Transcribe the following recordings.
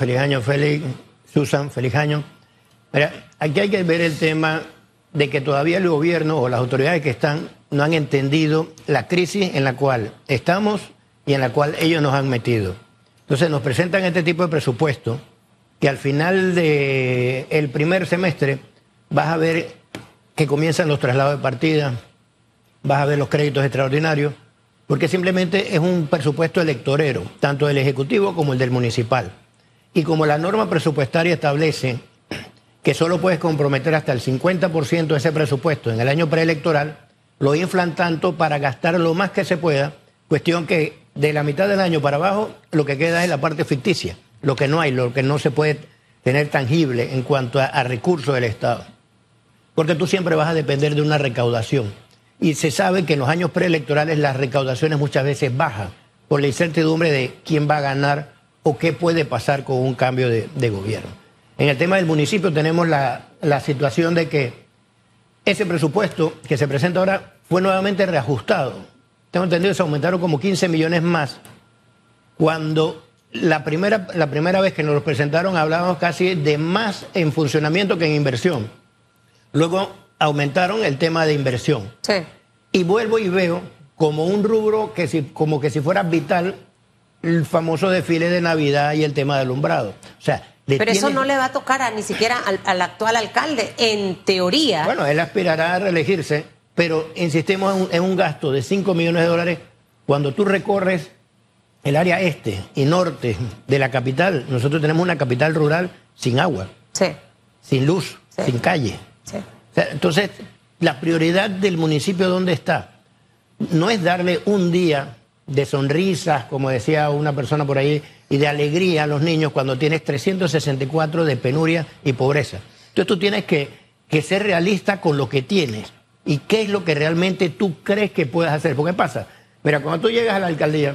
feliz año, Félix, Susan, feliz año. Mira, aquí hay que ver el tema de que todavía el gobierno o las autoridades que están no han entendido la crisis en la cual estamos y en la cual ellos nos han metido. Entonces nos presentan este tipo de presupuesto que al final del primer semestre vas a ver que comienzan los traslados de partida, vas a ver los créditos extraordinarios, porque simplemente es un presupuesto electorero, tanto del Ejecutivo como el del municipal. Y como la norma presupuestaria establece que solo puedes comprometer hasta el 50% de ese presupuesto en el año preelectoral, lo inflan tanto para gastar lo más que se pueda, cuestión que de la mitad del año para abajo lo que queda es la parte ficticia, lo que no hay, lo que no se puede tener tangible en cuanto a, recursos del Estado. Porque tú siempre vas a depender de una recaudación. Y se sabe que en los años preelectorales las recaudaciones muchas veces bajan por la incertidumbre de quién va a ganar o qué puede pasar con un cambio de, gobierno. En el tema del municipio tenemos la, la situación de que ese presupuesto que se presenta ahora fue nuevamente reajustado. Tengo entendido que se aumentaron como 15 millones más, cuando la primera, la primera vez que nos lo presentaron hablábamos casi de más en funcionamiento que en inversión. Luego aumentaron el tema de inversión. Sí. Y vuelvo y veo como un rubro que si, como que si fuera vital el famoso desfile de Navidad y el tema del alumbrado. O sea, pero eso no le va a tocar a, ni siquiera al, actual alcalde, en teoría. Bueno, él aspirará a reelegirse, pero insistimos en un, en un gasto de 5 millones de dólares cuando tú recorres el área este y norte de la capital, nosotros tenemos una capital rural sin agua, sin luz, sin calle. entonces, la prioridad del municipio, ¿dónde está? No es darle un día de sonrisas, como decía una persona por ahí, y de alegría a los niños cuando tienes 364 de penuria y pobreza. Entonces tú tienes que, que ser realista con lo que tienes y qué es lo que realmente tú crees que puedes hacer. Porque pasa, mira, cuando tú llegas a la alcaldía,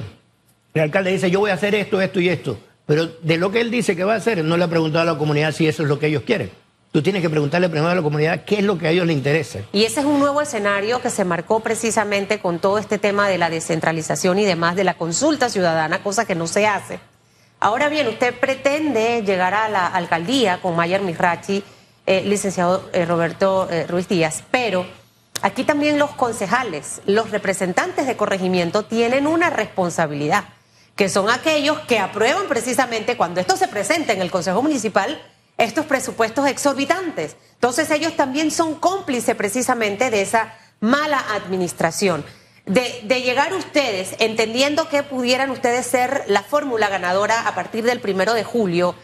el alcalde dice, yo voy a hacer esto, esto y esto. Pero de lo que él dice que va a hacer, no le ha preguntado a la comunidad si eso es lo que ellos quieren. Tú tienes que preguntarle primero a la comunidad qué es lo que a ellos les interesa. Y ese es un nuevo escenario que se marcó precisamente con todo este tema de la descentralización y demás de la consulta ciudadana, cosa que no se hace. Ahora bien, usted pretende llegar a la alcaldía con Mayer Mirachi, eh, licenciado eh, Roberto eh, Ruiz Díaz, pero aquí también los concejales, los representantes de corregimiento tienen una responsabilidad que son aquellos que aprueban precisamente cuando esto se presenta en el Consejo Municipal estos presupuestos exorbitantes. Entonces ellos también son cómplices precisamente de esa mala administración. De, llegar ustedes, entendiendo que pudieran ustedes ser la fórmula ganadora a partir del primero de julio,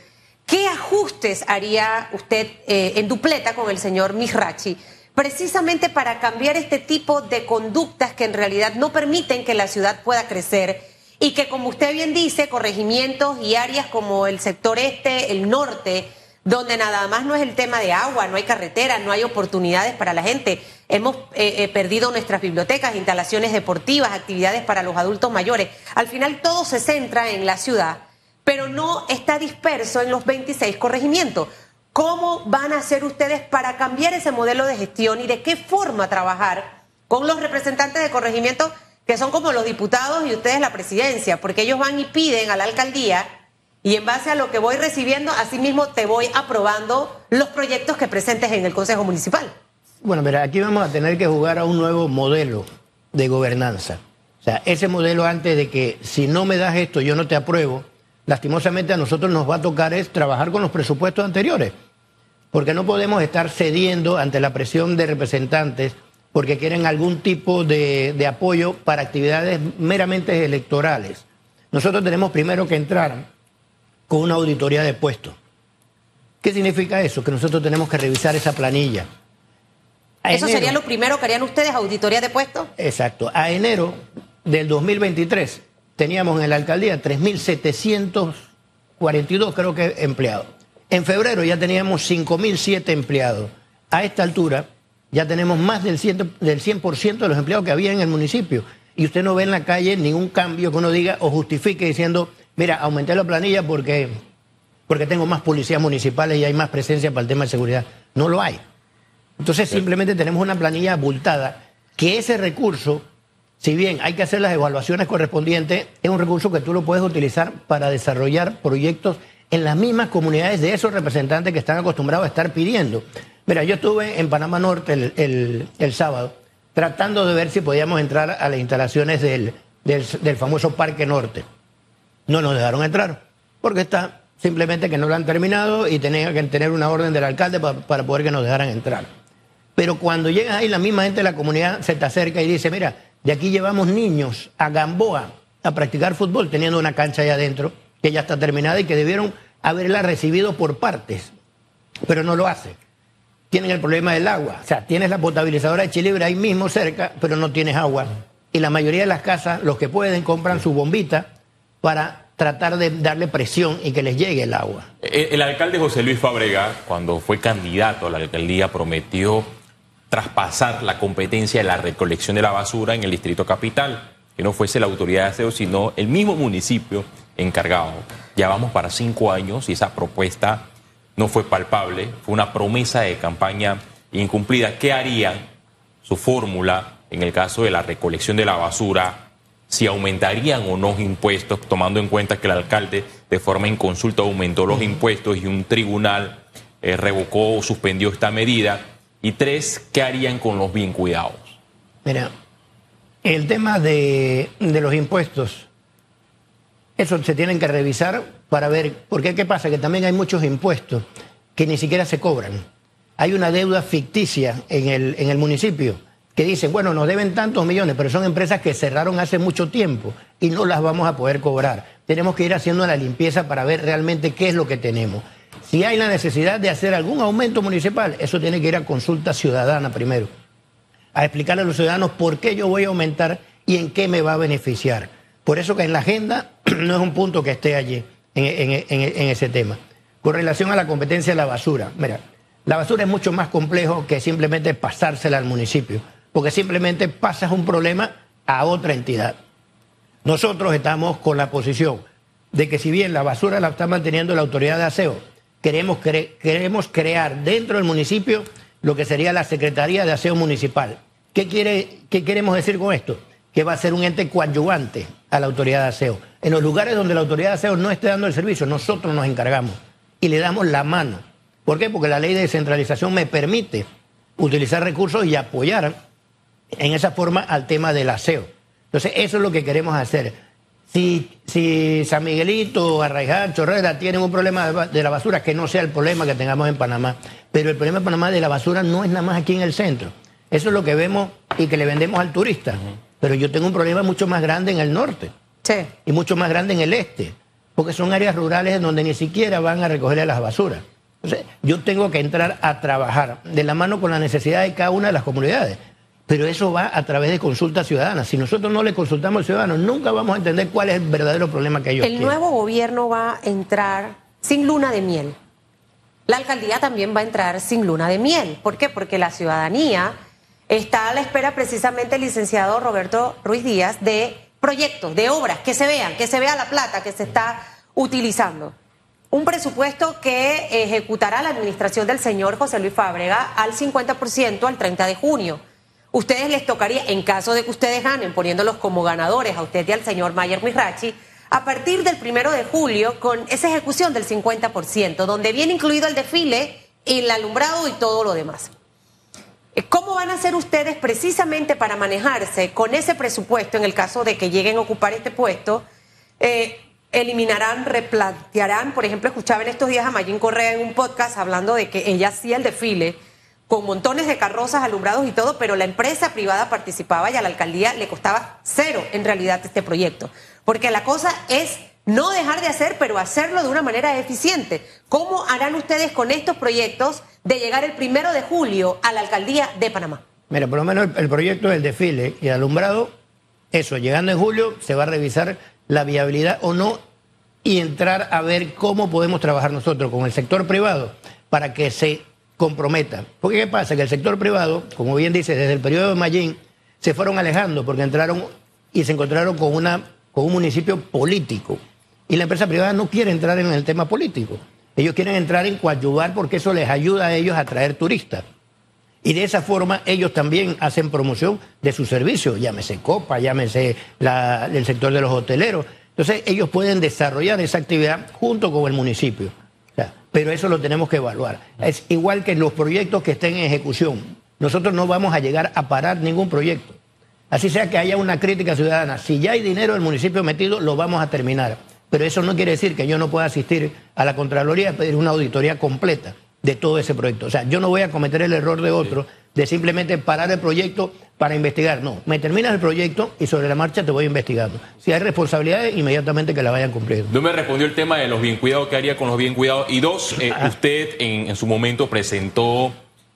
¿qué ajustes haría usted eh, en dupleta con el señor Mihrachi? Precisamente para cambiar este tipo de conductas que en realidad no permiten que la ciudad pueda crecer y que como usted bien dice, corregimientos y áreas como el sector este, el norte, donde nada más no es el tema de agua, no hay carretera, no hay oportunidades para la gente. Hemos eh, eh, perdido nuestras bibliotecas, instalaciones deportivas, actividades para los adultos mayores. Al final todo se centra en la ciudad, pero no está disperso en los 26 corregimientos. ¿Cómo van a hacer ustedes para cambiar ese modelo de gestión y de qué forma trabajar con los representantes de corregimientos que son como los diputados y ustedes la presidencia, porque ellos van y piden a la alcaldía y en base a lo que voy recibiendo, así mismo te voy aprobando los proyectos que presentes en el Consejo Municipal. Bueno, mira, aquí vamos a tener que jugar a un nuevo modelo de gobernanza. O sea, ese modelo antes de que si no me das esto, yo no te apruebo, lastimosamente a nosotros nos va a tocar es trabajar con los presupuestos anteriores, porque no podemos estar cediendo ante la presión de representantes porque quieren algún tipo de, apoyo para actividades meramente electorales. Nosotros tenemos primero que entrar con una auditoría de puestos. ¿Qué significa eso? Que nosotros tenemos que revisar esa planilla. ¿Eso sería lo primero que harían ustedes, auditoría de puestos? Exacto. A enero del 2023 teníamos en la alcaldía 3.742, creo que, empleados. En febrero ya teníamos 5.007 empleados. A esta altura ya tenemos más del 100%, del 100 de los empleados que había en el municipio. Y usted no ve en la calle ningún cambio que uno diga o justifique diciendo, mira, aumenté la planilla porque, porque tengo más policías municipales y hay más presencia para el tema de seguridad. No lo hay. Entonces simplemente tenemos una planilla abultada que ese recurso, si bien hay que hacer las evaluaciones correspondientes, es un recurso que tú lo puedes utilizar para desarrollar proyectos en las mismas comunidades de esos representantes que están acostumbrados a estar pidiendo. Mira, yo estuve en Panamá Norte el, sábado tratando de ver si podíamos entrar a las instalaciones del, del, famoso Parque Norte. No nos dejaron entrar, porque está simplemente que no lo han terminado y tenían que tener una orden del alcalde para, para poder que nos dejaran entrar. Pero cuando llegas ahí, la misma gente de la comunidad se te acerca y dice, mira, de aquí llevamos niños a Gamboa a practicar fútbol, teniendo una cancha allá adentro, que ya está terminada y que debieron haberla recibido por partes, pero no lo hace tienen el problema del agua. O sea, tienes la potabilizadora de Chilibre ahí mismo cerca, pero no tienes agua. Y la mayoría de las casas, los que pueden, compran su bombita para tratar de darle presión y que les llegue el agua. El, alcalde José Luis Fabrega, cuando fue candidato a la alcaldía, prometió traspasar la competencia de la recolección de la basura en el distrito capital, que no fuese la autoridad de aseo, sino el mismo municipio encargado. Ya vamos para cinco años y esa propuesta no fue palpable, fue una promesa de campaña incumplida. ¿Qué harían su fórmula en el caso de la recolección de la basura? Si aumentarían o no impuestos, tomando en cuenta que el alcalde de forma inconsulta aumentó los impuestos y un tribunal eh, revocó o suspendió esta medida. Y tres, ¿qué harían con los bien cuidados? Mira, el tema de, de los impuestos, eso se tienen que revisar para ver, porque ¿qué pasa? Que también hay muchos impuestos que ni siquiera se cobran. Hay una deuda ficticia en el, en el municipio que dicen, bueno, nos deben tantos millones, pero son empresas que cerraron hace mucho tiempo y no las vamos a poder cobrar. Tenemos que ir haciendo la limpieza para ver realmente qué es lo que tenemos. Si hay la necesidad de hacer algún aumento municipal, eso tiene que ir a consulta ciudadana primero, a explicarle a los ciudadanos por qué yo voy a aumentar y en qué me va a beneficiar. Por eso que en la agenda no es un punto que esté allí en, ese tema. Con relación a la competencia de la basura, mira, la basura es mucho más complejo que simplemente pasársela al municipio, porque simplemente pasas un problema a otra entidad. Nosotros estamos con la posición de que si bien la basura la está manteniendo la autoridad de aseo, queremos, queremos crear dentro del municipio lo que sería la Secretaría de Aseo Municipal. ¿Qué, quiere, ¿Qué queremos decir con esto? Que va a ser un ente coadyuvante a la autoridad de aseo en los lugares donde la autoridad de aseo no esté dando el servicio, nosotros nos encargamos y le damos la mano. ¿Por qué? Porque la ley de descentralización me permite utilizar recursos y apoyar en esa forma al tema del aseo. Entonces, eso es lo que queremos hacer. Si, si San Miguelito, Arraiján, Chorrera tienen un problema de la basura, que no sea el problema que tengamos en Panamá. Pero el problema en Panamá de la basura no es nada más aquí en el centro. Eso es lo que vemos y que le vendemos al turista. Pero yo tengo un problema mucho más grande en el norte. Y mucho más grande en el este, porque son áreas rurales en donde ni siquiera van a recoger las basuras. Entonces, yo tengo que entrar a trabajar de la mano con la necesidad de cada una de las comunidades. Pero eso va a través de consultas ciudadanas. Si nosotros no le consultamos al ciudadano, nunca vamos a entender cuál es el verdadero problema que ellos el tienen. El nuevo gobierno va a entrar sin luna de miel. La alcaldía también va a entrar sin luna de miel. ¿Por qué? Porque la ciudadanía está a la espera precisamente el licenciado Roberto Ruiz Díaz de proyectos, de obras, que se vean, que se vea la plata que se está utilizando. Un presupuesto que ejecutará la administración del señor José Luis Fábrega al 50% al 30 de junio. Ustedes les tocaría, en caso de que ustedes ganen, poniéndolos como ganadores a usted y al señor Mayer Mirachi, a partir del primero de julio con esa ejecución del 50%, donde viene incluido el desfile, el alumbrado y todo lo demás. ¿Cómo van a hacer ustedes precisamente para manejarse con ese presupuesto en el caso de que lleguen a ocupar este puesto? Eh, eliminarán, replantearán, por ejemplo, escuchaba en estos días a Mayín Correa en un podcast hablando de que ella hacía el desfile con montones de carrozas alumbrados y todo, pero la empresa privada participaba y a la alcaldía le costaba cero en realidad este proyecto. Porque la cosa es no dejar de hacer, pero hacerlo de una manera eficiente. ¿Cómo harán ustedes con estos proyectos de llegar el primero de julio a la alcaldía de Panamá? Mira, por lo menos el, proyecto del desfile y alumbrado, eso, llegando en julio se va a revisar la viabilidad o no y entrar a ver cómo podemos trabajar nosotros con el sector privado para que se comprometa. Porque ¿qué pasa? Que el sector privado, como bien dice, desde el periodo de Mayín, se fueron alejando porque entraron y se encontraron con, una, con un municipio político. Y la empresa privada no quiere entrar en el tema político. Ellos quieren entrar en coadyuvar porque eso les ayuda a ellos a traer turistas. Y de esa forma ellos también hacen promoción de sus servicios, llámese Copa, llámese el sector de los hoteleros. Entonces ellos pueden desarrollar esa actividad junto con el municipio. Pero eso lo tenemos que evaluar. Es igual que los proyectos que estén en ejecución. Nosotros no vamos a llegar a parar ningún proyecto. Así sea que haya una crítica ciudadana. Si ya hay dinero del municipio metido, lo vamos a terminar. Pero eso no quiere decir que yo no pueda asistir a la Contraloría y pedir una auditoría completa de todo ese proyecto. O sea, yo no voy a cometer el error de otro de simplemente parar el proyecto para investigar. No, me terminas el proyecto y sobre la marcha te voy investigando. Si hay responsabilidades, inmediatamente que la vayan cumpliendo. No me respondió el tema de los bien cuidados, ¿qué haría con los bien cuidados? Y dos, eh, ah. usted en su momento presentó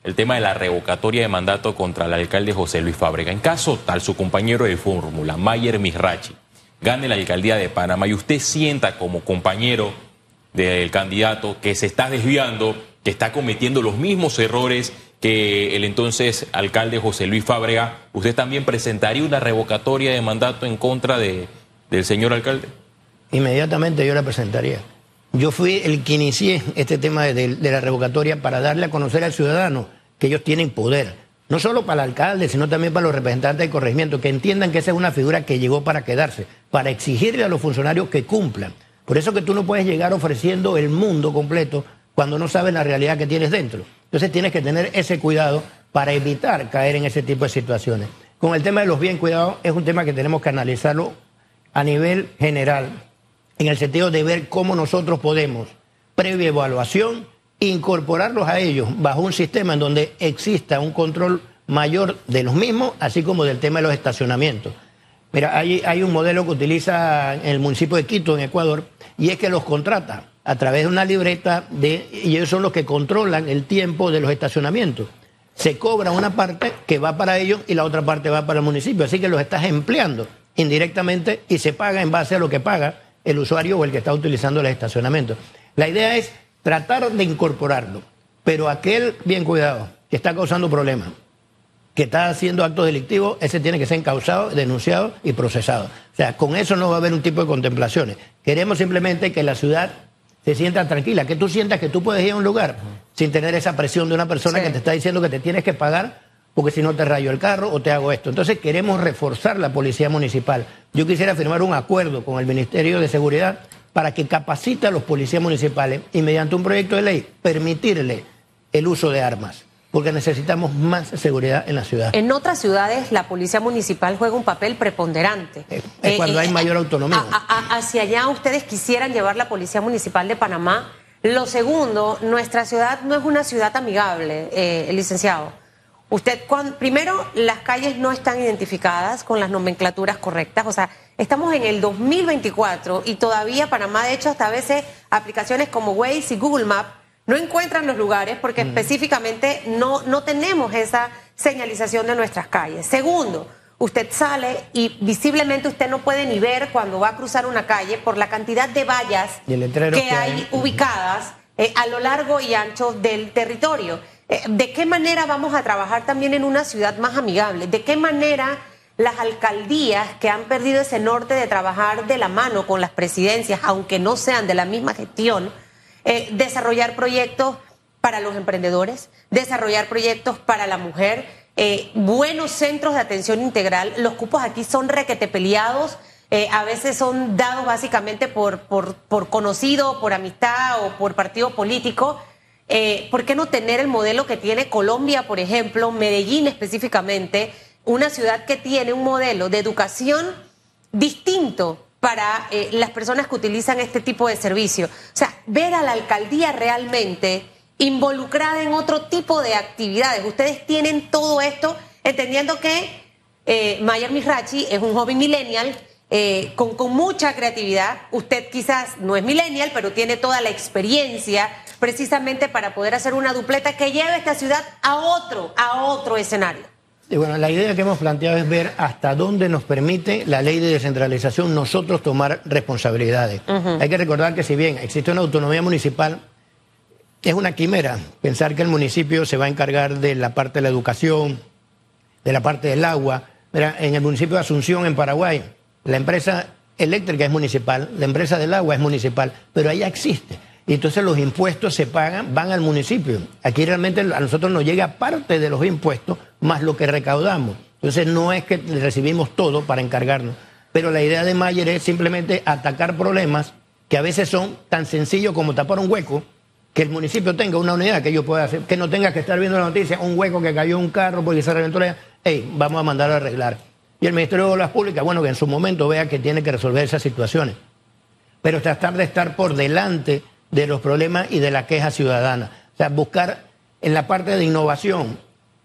el tema de la revocatoria de mandato contra el alcalde José Luis Fábrega. En caso tal, su compañero de fórmula, Mayer Misrachi, gane la alcaldía de Panamá y usted sienta como compañero del candidato que se está desviando, que está cometiendo los mismos errores que el entonces alcalde José Luis Fábrega, ¿usted también presentaría una revocatoria de mandato en contra de, del señor alcalde? Inmediatamente yo la presentaría. Yo fui el que inicié este tema de, de la revocatoria para darle a conocer al ciudadano que ellos tienen poder. No solo para el alcalde, sino también para los representantes de corregimiento, que entiendan que esa es una figura que llegó para quedarse, para exigirle a los funcionarios que cumplan. Por eso que tú no puedes llegar ofreciendo el mundo completo cuando no sabes la realidad que tienes dentro. Entonces tienes que tener ese cuidado para evitar caer en ese tipo de situaciones. Con el tema de los bien cuidados es un tema que tenemos que analizarlo a nivel general, en el sentido de ver cómo nosotros podemos, previa evaluación, incorporarlos a ellos bajo un sistema en donde exista un control mayor de los mismos, así como del tema de los estacionamientos. Mira, hay, hay un modelo que utiliza el municipio de Quito, en Ecuador, y es que los contrata a través de una libreta de, y ellos son los que controlan el tiempo de los estacionamientos. Se cobra una parte que va para ellos y la otra parte va para el municipio, así que los estás empleando indirectamente y se paga en base a lo que paga el usuario o el que está utilizando el estacionamiento. La idea es tratar de incorporarlo. Pero aquel bien cuidado que está causando problemas, que está haciendo actos delictivos, ese tiene que ser encausado, denunciado y procesado. O sea, con eso no va a haber un tipo de contemplaciones. Queremos simplemente que la ciudad se sienta tranquila, que tú sientas que tú puedes ir a un lugar sin tener esa presión de una persona que te está diciendo que te tienes que pagar porque si no te rayo el carro o te hago esto. Entonces queremos reforzar la policía municipal. Yo quisiera firmar un acuerdo con el Ministerio de Seguridad para que capacite a los policías municipales y mediante un proyecto de ley permitirle el uso de armas, porque necesitamos más seguridad en la ciudad. En otras ciudades la policía municipal juega un papel preponderante. Es, cuando eh, hay mayor autonomía. hacia allá ustedes quisieran llevar la policía municipal de Panamá. Lo segundo, nuestra ciudad no es una ciudad amigable, eh, licenciado. Usted, primero, las calles no están identificadas con las nomenclaturas correctas, o sea, estamos en el 2024 y todavía Panamá, de hecho, hasta a veces aplicaciones como Waze y Google Maps no encuentran los lugares porque mm. específicamente no, no tenemos esa señalización de nuestras calles. Segundo, usted sale y visiblemente usted no puede ni ver cuando va a cruzar una calle por la cantidad de vallas que, hay, ubicadas eh, a lo largo y ancho del territorio. Eh, ¿De qué manera vamos a trabajar también en una ciudad más amigable? ¿De qué manera las alcaldías que han perdido ese norte de trabajar de la mano con las presidencias, aunque no sean de la misma gestión, eh, desarrollar proyectos para los emprendedores, desarrollar proyectos para la mujer, eh, buenos centros de atención integral? Los cupos aquí son requete peleados. a veces son dados básicamente por, por, conocido, por amistad o por partido político. Eh, ¿por qué no tener el modelo que tiene Colombia, por ejemplo, Medellín específicamente, una ciudad que tiene un modelo de educación distinto para eh, las personas que utilizan este tipo de servicio? O sea, ver a la alcaldía realmente involucrada en otro tipo de actividades. Ustedes tienen todo esto entendiendo que eh, Mayer es un joven millennial eh, con, con mucha creatividad. Usted quizás no es millennial, pero tiene toda la experiencia precisamente para poder hacer una dupleta que lleve esta ciudad a otro, a otro escenario. Y bueno, la idea que hemos planteado es ver hasta dónde nos permite la ley de descentralización nosotros tomar responsabilidades. Hay que recordar que si bien existe una autonomía municipal, es una quimera pensar que el municipio se va a encargar de la parte de la educación, de la parte del agua. En el municipio de Asunción, en Paraguay, la empresa eléctrica es municipal, la empresa del agua es municipal, pero ahí existe y entonces los impuestos se pagan, van al municipio. Aquí realmente a nosotros nos llega parte de los impuestos más lo que recaudamos. Entonces no es que recibimos todo para encargarnos. pero la idea de Mayer es simplemente atacar problemas que a veces son tan sencillos como tapar un hueco, que el municipio tenga una unidad que yo pueda hacer, que no tenga que estar viendo la noticia, un hueco que cayó un carro porque se reventó la... Hey, vamos a mandar a arreglar. Y el Ministerio de Obras Públicas, bueno, que en su momento vea que tiene que resolver esas situaciones. Pero tratar de estar por delante de los problemas y de la queja ciudadana. O sea, buscar en la parte de innovación,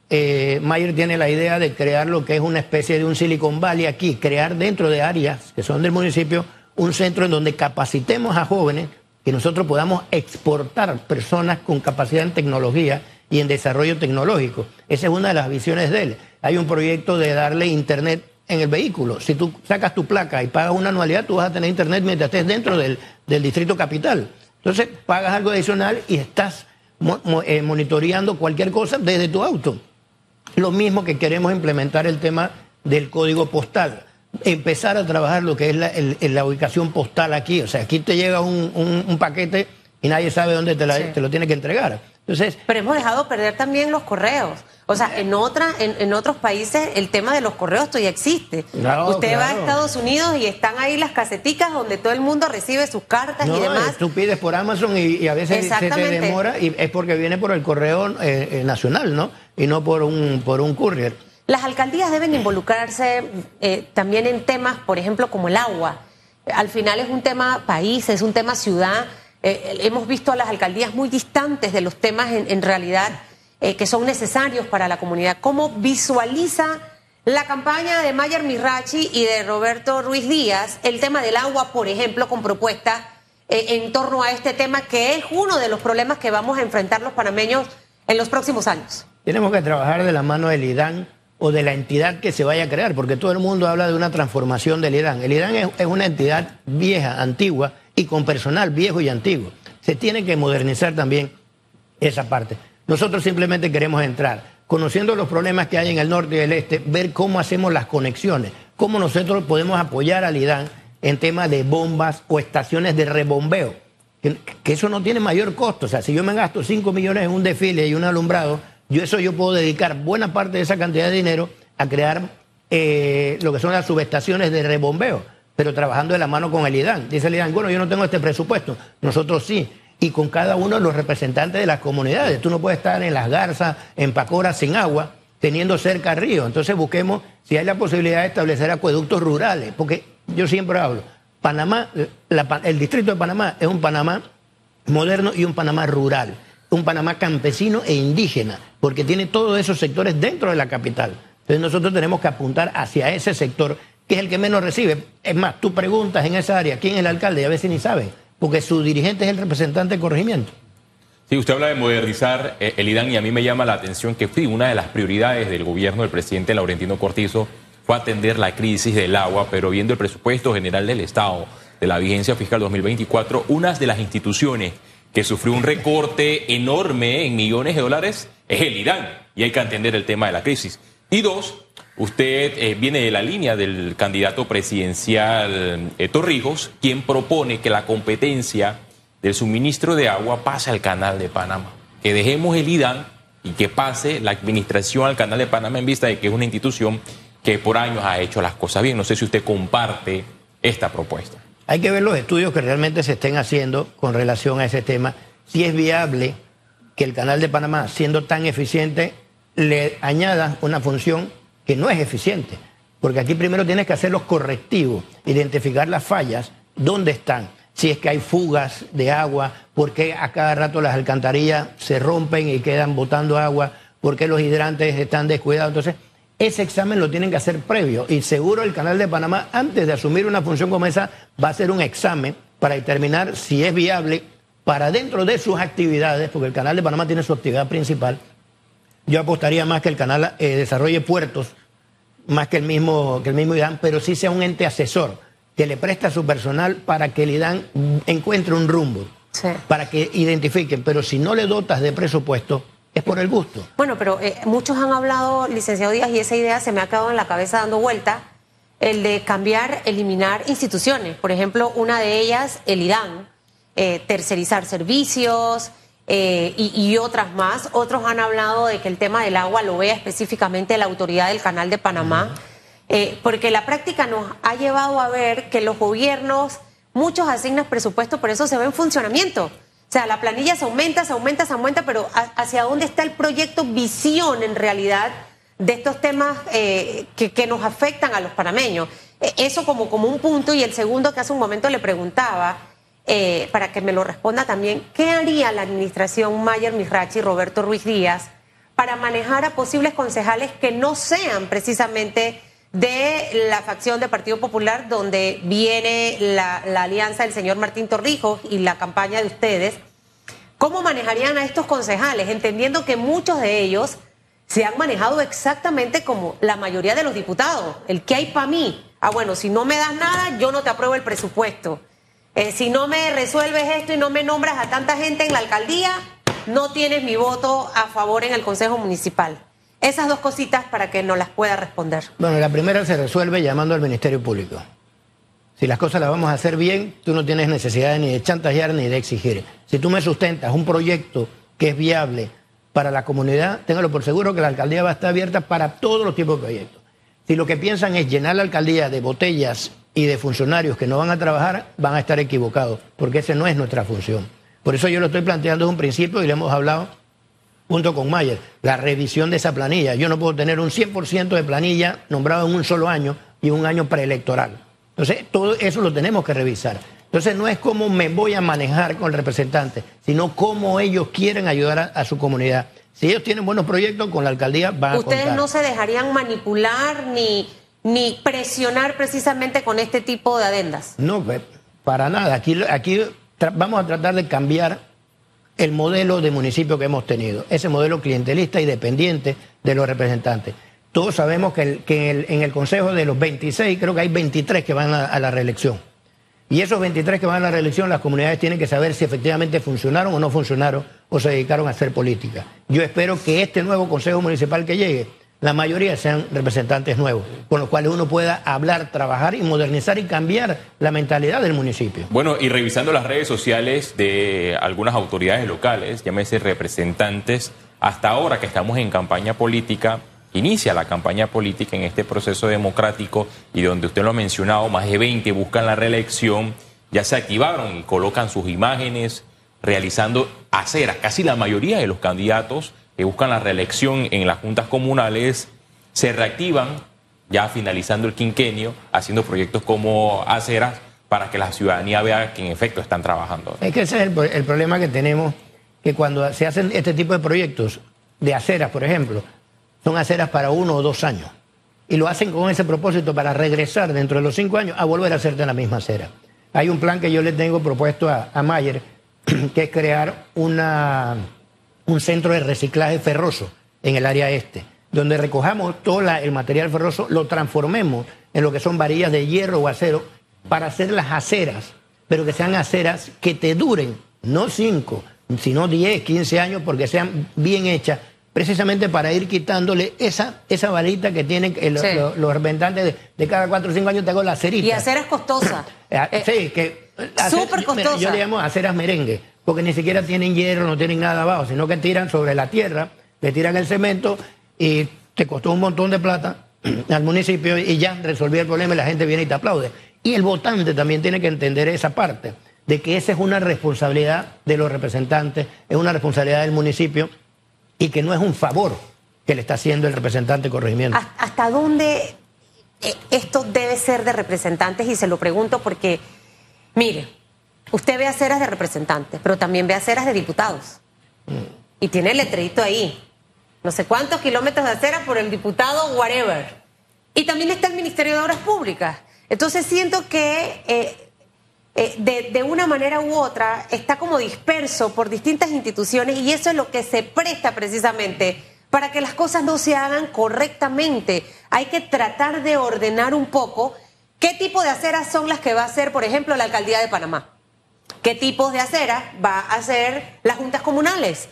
eh, Mayer tiene la idea de crear lo que es una especie de un Silicon Valley aquí, crear dentro de áreas que son del municipio un centro en donde capacitemos a jóvenes, que nosotros podamos exportar personas con capacidad en tecnología y en desarrollo tecnológico. Esa es una de las visiones de él. Hay un proyecto de darle internet en el vehículo. Si tú sacas tu placa y pagas una anualidad, tú vas a tener internet mientras estés dentro del, del distrito capital. Entonces pagas algo adicional y estás eh, monitoreando cualquier cosa desde tu auto. Lo mismo que queremos implementar el tema del código postal. Empezar a trabajar lo que es la, la ubicación postal aquí. O sea, aquí te llega un, paquete y nadie sabe dónde te, te lo tiene que entregar. Entonces, Pero hemos dejado perder también los correos. O sea, en otra, en, otros países el tema de los correos todavía existe. Usted va a Estados Unidos y están ahí las caseticas donde todo el mundo recibe sus cartas y demás. Tú pides por Amazon y, a veces se te demora y es porque viene por el correo eh, eh, nacional, ¿no? Y no por un por un courier. Las alcaldías deben involucrarse eh, también en temas, por ejemplo, como el agua. Al final es un tema país, es un tema ciudad. Hemos visto a las alcaldías muy distantes de los temas en realidad eh, que son necesarios para la comunidad. ¿Cómo visualiza la campaña de Mayer Mirachi y de Roberto Ruiz Díaz el tema del agua, por ejemplo, con propuestas eh, en torno a este tema que es uno de los problemas que vamos a enfrentar los panameños en los próximos años? Tenemos que trabajar de la mano del IDAN o de la entidad que se vaya a crear, porque todo el mundo habla de una transformación del IDAN. El IDAN es una entidad vieja, antigua y con personal viejo y antiguo. Se tiene que modernizar también esa parte. Nosotros simplemente queremos entrar, conociendo los problemas que hay en el norte y el este, ver cómo hacemos las conexiones, cómo nosotros podemos apoyar al IDAN en temas de bombas o estaciones de rebombeo, que, eso no tiene mayor costo. O sea, si yo me gasto 5 millones en un desfile y un alumbrado, yo eso yo puedo dedicar buena parte de esa cantidad de dinero a crear eh, lo que son las subestaciones de rebombeo, pero trabajando de la mano con el IDAN. Dice el IDAN, bueno, yo no tengo este presupuesto, nosotros sí y con cada uno de los representantes de las comunidades. Tú no puedes estar en las garzas, en Pacora, sin agua, teniendo cerca río. Entonces busquemos si hay la posibilidad de establecer acueductos rurales, porque yo siempre hablo, Panamá, el distrito de Panamá es un Panamá moderno y un Panamá rural, un Panamá campesino e indígena, porque tiene todos esos sectores dentro de la capital. Entonces nosotros tenemos que apuntar hacia ese sector, que es el que menos recibe. Es más, tú preguntas en esa área quién es el alcalde y a veces ni saben porque su dirigente es el representante de corregimiento. Sí, usted habla de modernizar eh, el IDAN y a mí me llama la atención que fui una de las prioridades del gobierno del presidente Laurentino Cortizo fue atender la crisis del agua, pero viendo el presupuesto general del Estado de la vigencia fiscal 2024, una de las instituciones que sufrió un recorte enorme en millones de dólares es el IDAN y hay que atender el tema de la crisis. Y dos, Usted eh, viene de la línea del candidato presidencial eh, Torrijos, quien propone que la competencia del suministro de agua pase al canal de Panamá. Que dejemos el IDAN y que pase la administración al canal de Panamá en vista de que es una institución que por años ha hecho las cosas bien. No sé si usted comparte esta propuesta. Hay que ver los estudios que realmente se estén haciendo con relación a ese tema, si es viable que el canal de Panamá, siendo tan eficiente, le añada una función que no es eficiente. Porque aquí primero tienes que hacer los correctivos, identificar las fallas, dónde están, si es que hay fugas de agua, por qué a cada rato las alcantarillas se rompen y quedan botando agua, por qué los hidrantes están descuidados. Entonces, ese examen lo tienen que hacer previo y seguro el Canal de Panamá, antes de asumir una función como esa, va a hacer un examen para determinar si es viable para dentro de sus actividades, porque el Canal de Panamá tiene su actividad principal. Yo apostaría más que el canal eh, desarrolle puertos más que el mismo, que el mismo IDAN, pero sí sea un ente asesor que le presta su personal para que el IDAN encuentre un rumbo, para que identifiquen, pero si no le dotas de presupuesto, es por el gusto. Bueno, pero eh, muchos han hablado, licenciado Díaz, y esa idea se me ha quedado en la cabeza dando vuelta, el de cambiar, eliminar instituciones. Por ejemplo, una de ellas, el IDAN, eh, tercerizar servicios, eh, y, otras más. Otros han hablado de que el tema del agua lo vea específicamente la autoridad del Canal de Panamá. Eh, porque la práctica nos ha llevado a ver que los gobiernos, muchos asignan presupuesto, por eso se ve en funcionamiento. O sea, la planilla se aumenta, se aumenta, se aumenta, pero ¿hacia dónde está el proyecto visión en realidad de estos temas eh, que, nos afectan a los panameños? E, eso como, como un punto. Y el segundo que hace un momento le preguntaba, eh, para que me lo responda también, ¿qué haría la administración Mayer Mirachi y Roberto Ruiz Díaz para manejar a posibles concejales que no sean precisamente de la facción del Partido Popular, donde viene la, alianza del señor Martín Torrijos y la campaña de ustedes, ¿cómo manejarían a estos concejales? Entendiendo que muchos de ellos se han manejado exactamente como la mayoría de los diputados. El que hay para mí. Ah, bueno, si no me das nada, yo no te apruebo el presupuesto. Eh, si no me resuelves esto y no me nombras a tanta gente en la alcaldía, no tienes mi voto a favor en el Consejo Municipal. Esas dos cositas para que nos las pueda responder. Bueno, la primera se resuelve llamando al Ministerio Público. Si las cosas las vamos a hacer bien, tú no tienes necesidad ni de chantajear ni de exigir. Si tú me sustentas un proyecto que es viable para la comunidad, téngalo por seguro que la alcaldía va a estar abierta para todos los tipos de proyectos. Si lo que piensan es llenar la alcaldía de botellas y de funcionarios que no van a trabajar, van a estar equivocados, porque esa no es nuestra función. Por eso yo lo estoy planteando desde un principio y le hemos hablado junto con Mayer, la revisión de esa planilla. Yo no puedo tener un 100% de planilla nombrado en un solo año y un año preelectoral. Entonces, todo eso lo tenemos que revisar. Entonces, no es cómo me voy a manejar con el representante, sino cómo ellos quieren ayudar a, su comunidad. Si ellos tienen buenos proyectos, con la alcaldía van a ¿Ustedes no se dejarían manipular ni, ni presionar precisamente con este tipo de adendas? No, pues, para nada. Aquí, aquí vamos a tratar de cambiar el modelo de municipio que hemos tenido, ese modelo clientelista y dependiente de los representantes. Todos sabemos que, en, el, Consejo de los 26, creo que hay 23 que van a, la reelección. Y esos 23 que van a la reelección, las comunidades tienen que saber si efectivamente funcionaron o no funcionaron o se dedicaron a hacer política. Yo espero que este nuevo Consejo Municipal que llegue la mayoría sean representantes nuevos, con los cuales uno pueda hablar, trabajar y modernizar y cambiar la mentalidad del municipio. Bueno, y revisando las redes sociales de algunas autoridades locales, llámese representantes, hasta ahora que estamos en campaña política, inicia la campaña política en este proceso democrático y donde usted lo ha mencionado, más de 20 buscan la reelección, ya se activaron y colocan sus imágenes realizando aceras, casi la mayoría de los candidatos que buscan la reelección en las juntas comunales se reactivan ya finalizando el quinquenio, haciendo proyectos como aceras para que la ciudadanía vea que en efecto están trabajando. Es que ese es el, problema que tenemos, que cuando se hacen este tipo de proyectos de aceras, por ejemplo, son aceras para uno o dos años. Y lo hacen con ese propósito para regresar dentro de los cinco años a volver a hacerte la misma acera. Hay un plan que yo le tengo propuesto a, a Mayer, que es crear una un centro de reciclaje ferroso en el área este, donde recojamos todo el material ferroso, lo transformemos en lo que son varillas de hierro o acero para hacer las aceras, pero que sean aceras que te duren, no cinco, sino 10, 15 años, porque sean bien hechas, precisamente para ir quitándole esa, esa varita que tienen los, representantes de, cada 4 o 5 años, te hago la cerita. Y aceras costosas. Eh, sí, que... Súper costosas. Yo le llamo aceras merengue porque ni siquiera tienen hierro, no tienen nada abajo, sino que tiran sobre la tierra, le tiran el cemento y te costó un montón de plata al municipio y ya resolvió el problema y la gente viene y te aplaude. Y el votante también tiene que entender esa parte, de que esa es una responsabilidad de los representantes, es una responsabilidad del municipio y que no es un favor que le está haciendo el representante corregimiento. ¿Hasta dónde eh, esto debe ser de representantes? Y se lo pregunto porque, mire, Usted ve aceras de representantes, pero también ve aceras de diputados. Y tiene el letrerito ahí. No sé cuántos kilómetros de acera por el diputado, whatever. Y también está el Ministerio de Obras Públicas. Entonces siento que eh, eh, de, de, una manera u otra está como disperso por distintas instituciones y eso es lo que se presta precisamente para que las cosas no se hagan correctamente. Hay que tratar de ordenar un poco qué tipo de aceras son las que va a hacer, por ejemplo, la alcaldía de Panamá qué tipos de aceras va a hacer las juntas comunales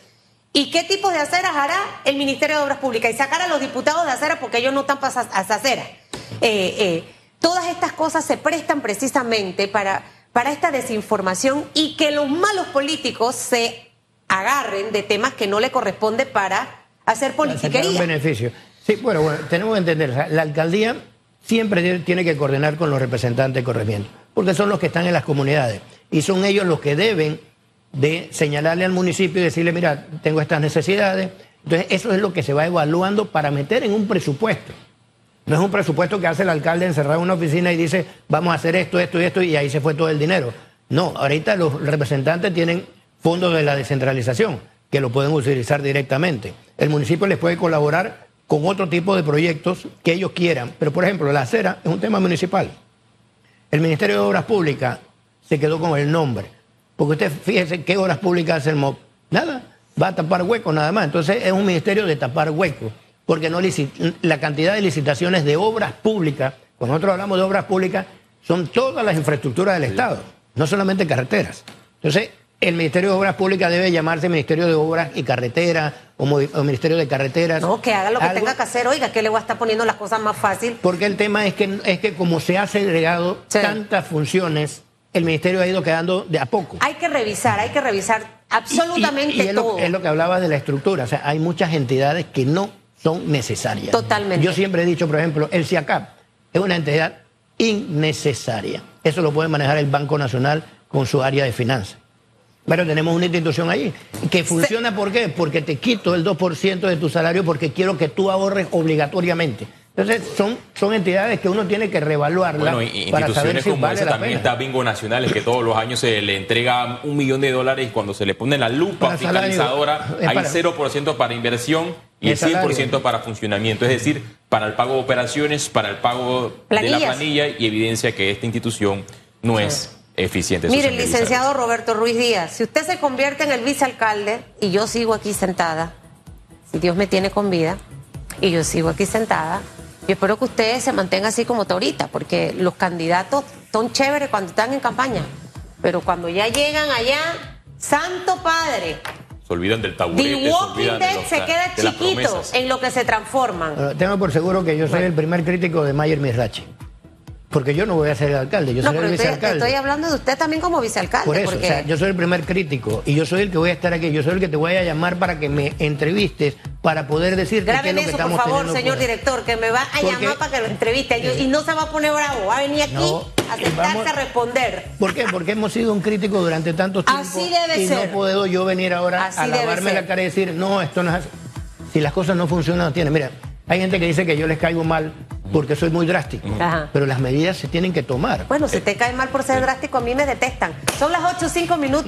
y qué tipos de aceras hará el Ministerio de Obras Públicas y sacar a los diputados de aceras porque ellos no están para esa acera. Eh, eh, todas estas cosas se prestan precisamente para, para esta desinformación y que los malos políticos se agarren de temas que no le corresponde para hacer politiquería. un beneficio. Sí, bueno, bueno, tenemos que entender, la alcaldía siempre tiene que coordinar con los representantes correspondientes, porque son los que están en las comunidades y son ellos los que deben de señalarle al municipio y decirle, mira, tengo estas necesidades. Entonces, eso es lo que se va evaluando para meter en un presupuesto. No es un presupuesto que hace el alcalde encerrado en una oficina y dice, vamos a hacer esto, esto y esto, y ahí se fue todo el dinero. No, ahorita los representantes tienen fondos de la descentralización que lo pueden utilizar directamente. El municipio les puede colaborar con otro tipo de proyectos que ellos quieran. Pero, por ejemplo, la acera es un tema municipal. El Ministerio de Obras Públicas se quedó con el nombre. Porque usted fíjese qué obras públicas hace el MOP. Nada, va a tapar huecos nada más. Entonces es un ministerio de tapar huecos. Porque no la cantidad de licitaciones de obras públicas, cuando nosotros hablamos de obras públicas, son todas las infraestructuras del Estado, no solamente carreteras. Entonces, el Ministerio de Obras Públicas debe llamarse Ministerio de Obras y Carreteras o, Ministerio de Carreteras. No, que haga lo que tenga que hacer. Oiga, que le voy a estar poniendo las cosas más fácil. Porque el tema es que, es que como se ha segregado tantas funciones, el Ministerio ha ido quedando de a poco. Hay que revisar, hay que revisar absolutamente y, es todo. Lo, es lo que hablaba de la estructura. O sea, hay muchas entidades que no son necesarias. Totalmente. Yo siempre he dicho, por ejemplo, el CIACAP es una entidad innecesaria. Eso lo puede manejar el Banco Nacional con su área de finanzas. Pero tenemos una institución ahí que funciona, ¿por qué? Porque te quito el 2% de tu salario porque quiero que tú ahorres obligatoriamente. Entonces, son, son entidades que uno tiene que reevaluarlas bueno, para saber si como vale esa también está Bingo Nacional, es que todos los años se le entrega un millón de dólares y cuando se le pone la lupa fiscalizadora hay 0% para inversión y el 100% para funcionamiento, es decir, para el pago de operaciones, para el pago de la planilla y evidencia que esta institución no es eficiente. Mire, licenciado Roberto Ruiz Díaz, si usted se convierte en el vicealcalde y yo sigo aquí sentada, si Dios me tiene con vida y yo sigo aquí sentada, yo espero que usted se mantenga así como está ahorita, porque los candidatos son chéveres cuando están en campaña, pero cuando ya llegan allá, Santo Padre. Se olvidan del taburete. The Walking Dead se queda chiquito en lo que se transforman. tengo por seguro que yo soy el primer crítico de Mayer Mirachi. Porque yo no voy a ser el alcalde, yo soy el vicealcalde. Estoy hablando de usted también como vicealcalde. Por eso, o sea, yo soy el primer crítico y yo soy el que voy a estar aquí, yo soy el que te voy a llamar para que me entrevistes, para poder decirte qué es lo que eso, por favor, señor director, que me va a llamar para que lo entreviste y no se va a poner bravo, va a venir aquí a sentarse a responder. ¿Por qué? Porque hemos sido un crítico durante tanto tiempo así debe y ser. no puedo yo venir ahora a lavarme la cara y decir, no, esto no es así. Si las cosas no funcionan, no tiene. Mira, hay gente que dice que yo les caigo mal porque soy muy drástico. Pero las medidas se tienen que tomar. Bueno, si te cae mal por ser drástico, a mí me detestan. Son las 8 5 minutos.